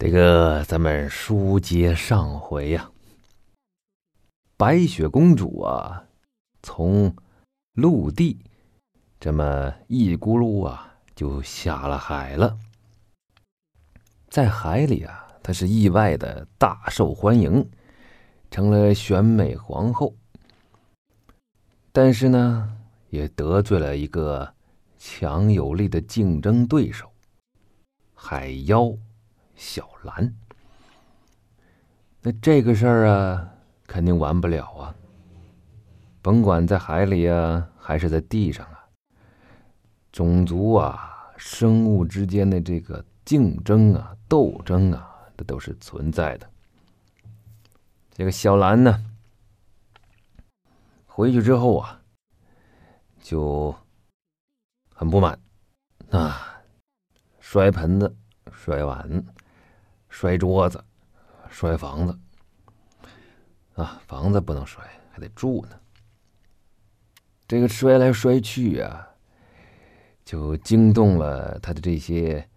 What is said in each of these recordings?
这个咱们书接上回呀，白雪公主啊，从陆地这么一咕噜啊，就下了海了。在海里啊，她是意外的大受欢迎，成了选美皇后。但是呢，也得罪了一个强有力的竞争对手——海妖。小兰，那这个事儿啊，肯定完不了啊。甭管在海里啊，还是在地上啊，种族啊、生物之间的这个竞争啊、斗争啊，这都是存在的。这个小兰呢，回去之后啊，就很不满啊，摔盆子，摔碗。摔桌子，摔房子，啊，房子不能摔，还得住呢。这个摔来摔去啊，就惊动了他的这些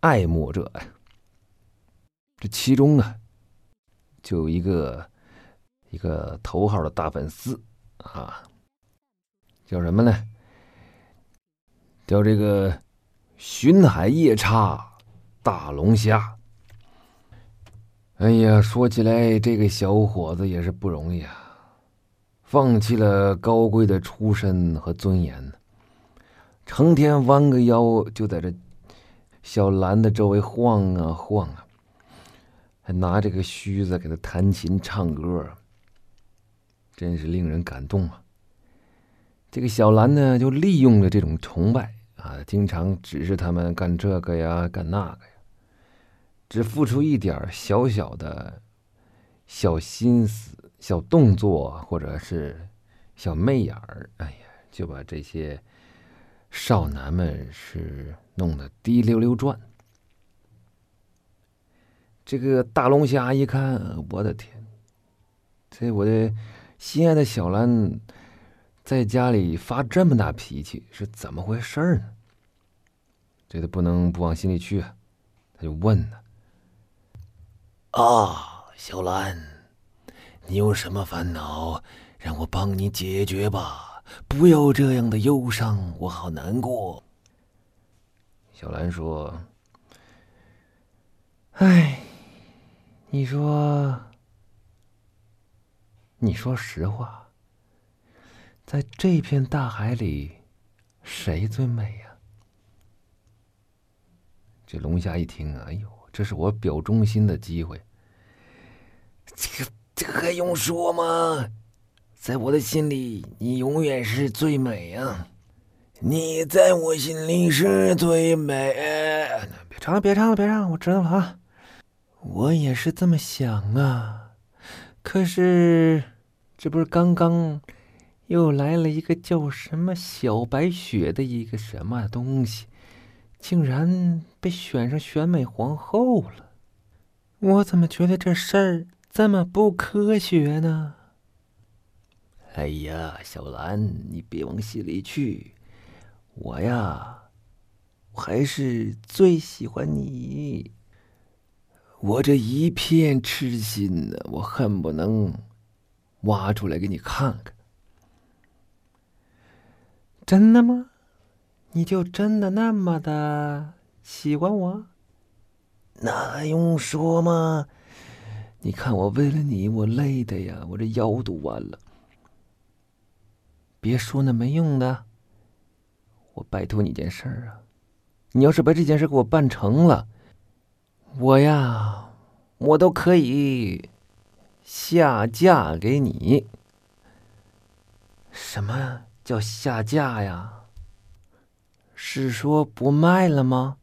爱慕者呀。这其中啊，就有一个一个头号的大粉丝啊，叫什么呢？叫这个巡海夜叉。大龙虾，哎呀，说起来，这个小伙子也是不容易啊！放弃了高贵的出身和尊严，成天弯个腰就在这小兰的周围晃啊晃啊，还拿这个须子给他弹琴唱歌，真是令人感动啊！这个小兰呢，就利用了这种崇拜啊，经常指示他们干这个呀，干那个。只付出一点小小的、小心思、小动作，或者是小媚眼儿，哎呀，就把这些少男们是弄得滴溜溜转。这个大龙虾一看，我的天，这我的心爱的小兰在家里发这么大脾气，是怎么回事呢？这都不能不往心里去啊！他就问呢。啊小兰，你有什么烦恼？让我帮你解决吧！不要这样的忧伤，我好难过。小兰说：“哎，你说，你说实话，在这片大海里，谁最美呀？”这龙虾一听，哎呦！这是我表忠心的机会，这个这还用说吗？在我的心里，你永远是最美啊！你在我心里是最美。别唱了，别唱了，别唱了，我知道了啊！我也是这么想啊，可是这不是刚刚又来了一个叫什么小白雪的一个什么东西？竟然被选上选美皇后了，我怎么觉得这事儿这么不科学呢？哎呀，小兰，你别往心里去，我呀，还是最喜欢你。我这一片痴心呢，我恨不能挖出来给你看看。真的吗？你就真的那么的喜欢我？那还用说吗？你看我为了你，我累的呀，我这腰都弯了。别说那没用的，我拜托你件事儿啊！你要是把这件事给我办成了，我呀，我都可以下嫁给你。什么叫下嫁呀？是说不卖了吗？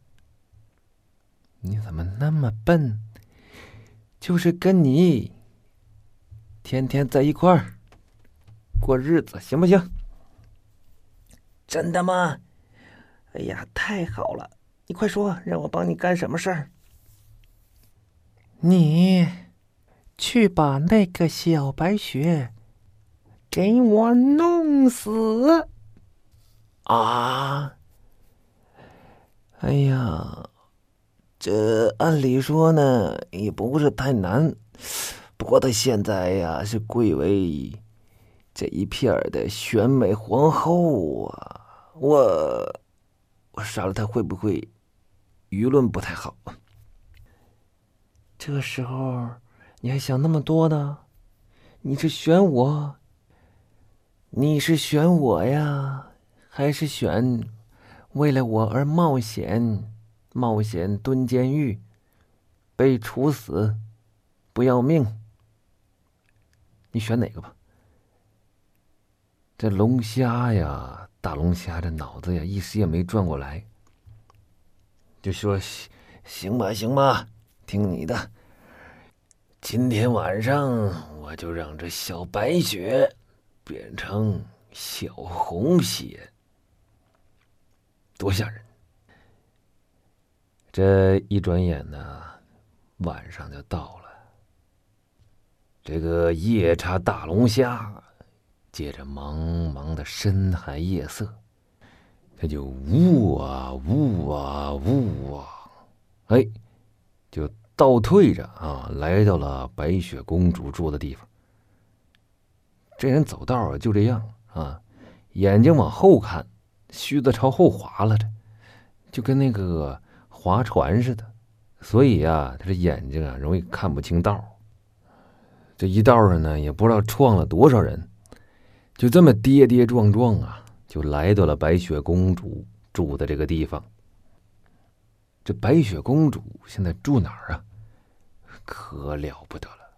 你怎么那么笨？就是跟你天天在一块儿过日子，行不行？真的吗？哎呀，太好了！你快说，让我帮你干什么事儿？你去把那个小白雪给我弄死啊！哎呀，这按理说呢，也不是太难。不过他现在呀，是贵为这一片的选美皇后啊！我我杀了他会不会舆论不太好？这时候你还想那么多呢？你是选我？你是选我呀，还是选为了我而冒险？冒险蹲监狱，被处死，不要命？你选哪个吧？这龙虾呀，大龙虾这脑子呀，一时也没转过来，就说：“行吧，行吧，听你的。今天晚上我就让这小白雪变成小红血，多吓人！”这一转眼呢，晚上就到了。这个夜叉大龙虾，借着茫茫的深海夜色，他就呜啊呜啊呜啊，哎，就倒退着啊，来到了白雪公主住的地方。这人走道啊，就这样啊，眼睛往后看，须子朝后滑了着，就跟那个划船似的，所以啊，他这眼睛啊，容易看不清道。这一道上呢，也不知道撞了多少人，就这么跌跌撞撞啊，就来到了白雪公主住的这个地方。这白雪公主现在住哪儿啊？可了不得了，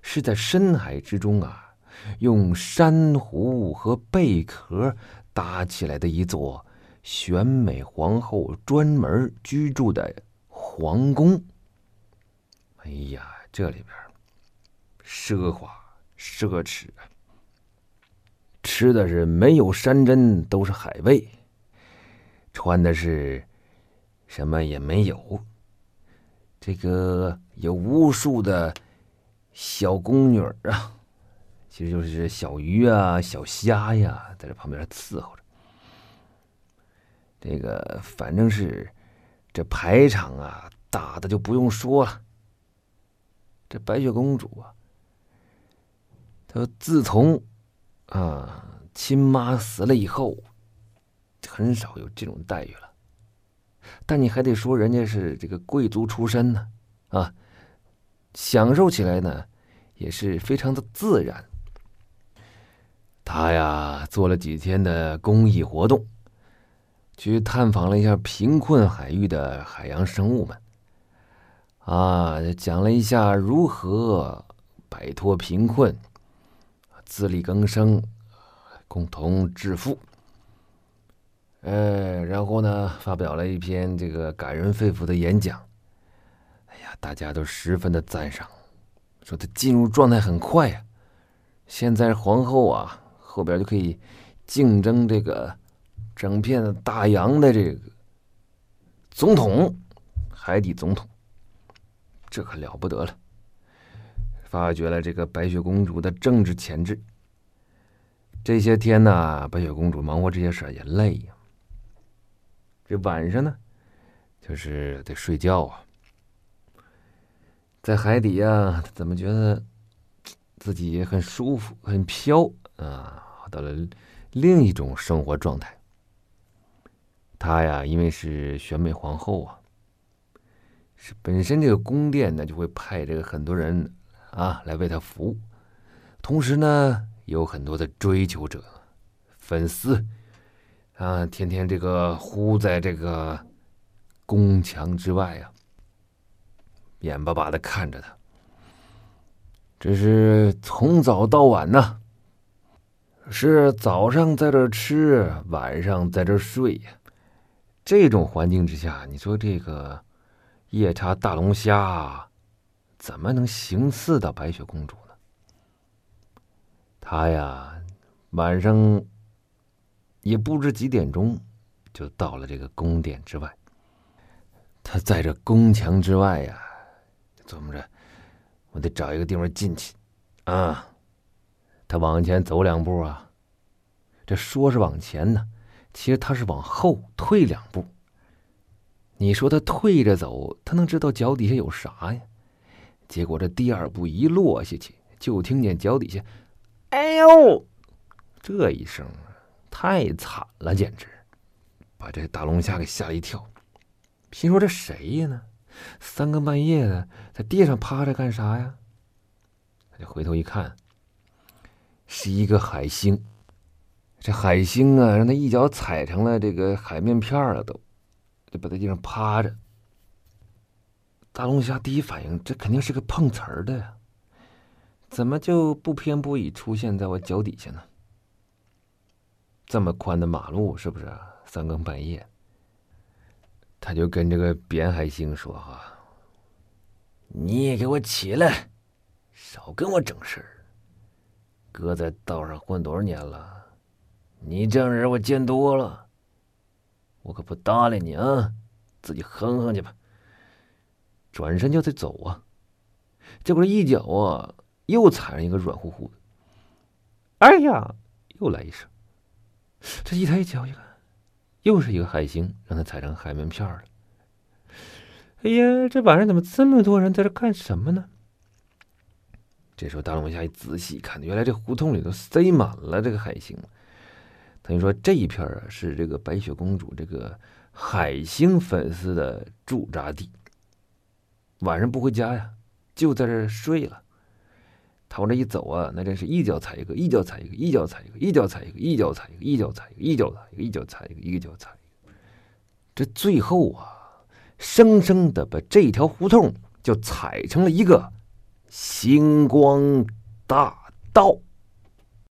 是在深海之中啊，用珊瑚和贝壳搭起来的一座选美皇后专门居住的皇宫。哎呀，这里边。奢华奢侈，吃的是没有山珍都是海味，穿的是什么也没有。这个有无数的小宫女啊，其实就是小鱼啊、小虾呀，在这旁边伺候着。这个反正是这排场啊，大的就不用说了。这白雪公主啊。他自从啊亲妈死了以后，很少有这种待遇了。但你还得说人家是这个贵族出身呢，啊，享受起来呢也是非常的自然。他呀做了几天的公益活动，去探访了一下贫困海域的海洋生物们，啊，讲了一下如何摆脱贫困。自力更生，共同致富。呃，然后呢，发表了一篇这个感人肺腑的演讲。哎呀，大家都十分的赞赏，说他进入状态很快呀。现在皇后啊，后边就可以竞争这个整片大洋的这个总统，海底总统，这可了不得了。发掘了这个白雪公主的政治潜质。这些天呢，白雪公主忙活这些事也累呀。这晚上呢，就是得睡觉啊。在海底呀，怎么觉得自己很舒服、很飘啊？到了另一种生活状态。她呀，因为是选美皇后啊，是本身这个宫殿呢，就会派这个很多人。啊，来为他服务，同时呢，有很多的追求者、粉丝，啊，天天这个呼在这个宫墙之外呀，眼巴巴的看着他。这是从早到晚呢，是早上在这吃，晚上在这睡呀。这种环境之下，你说这个夜叉大龙虾。怎么能行刺到白雪公主呢？他呀，晚上也不知几点钟，就到了这个宫殿之外。他在这宫墙之外呀，琢磨着，我得找一个地方进去。啊，他往前走两步啊，这说是往前呢，其实他是往后退两步。你说他退着走，他能知道脚底下有啥呀？结果这第二步一落下去，就听见脚底下“哎呦”这一声，太惨了，简直把这大龙虾给吓了一跳。心说这谁呀呢？三更半夜的在地上趴着干啥呀？他就回头一看，是一个海星。这海星啊，让他一脚踩成了这个海面片了，都。就把在地上趴着。大龙虾第一反应，这肯定是个碰瓷儿的呀，怎么就不偏不倚出现在我脚底下呢？这么宽的马路，是不是？三更半夜，他就跟这个扁海星说：“哈，你也给我起来，少跟我整事儿。哥在道上混多少年了，你这样人我见多了。”我可不搭理你啊！自己哼哼去吧。转身就得走啊，结果这一脚啊，又踩上一个软乎乎的。哎呀！又来一声。这一抬脚一看，又是一个海星，让他踩成海绵片了。哎呀，这晚上怎么这么多人在这干什么呢？这时候大龙虾一仔细一看，原来这胡同里头塞满了这个海星。等于说这一片啊是这个白雪公主这个海星粉丝的驻扎地。晚上不回家呀，就在这睡了。他往这一走啊，那真是一脚踩一个，一脚踩一个，一脚踩一个，一脚踩一个，一脚踩一个，一脚踩一个，一脚踩一个，一脚踩一个，一脚踩一个。这最后啊，生生的把这条胡同就踩成了一个星光大道。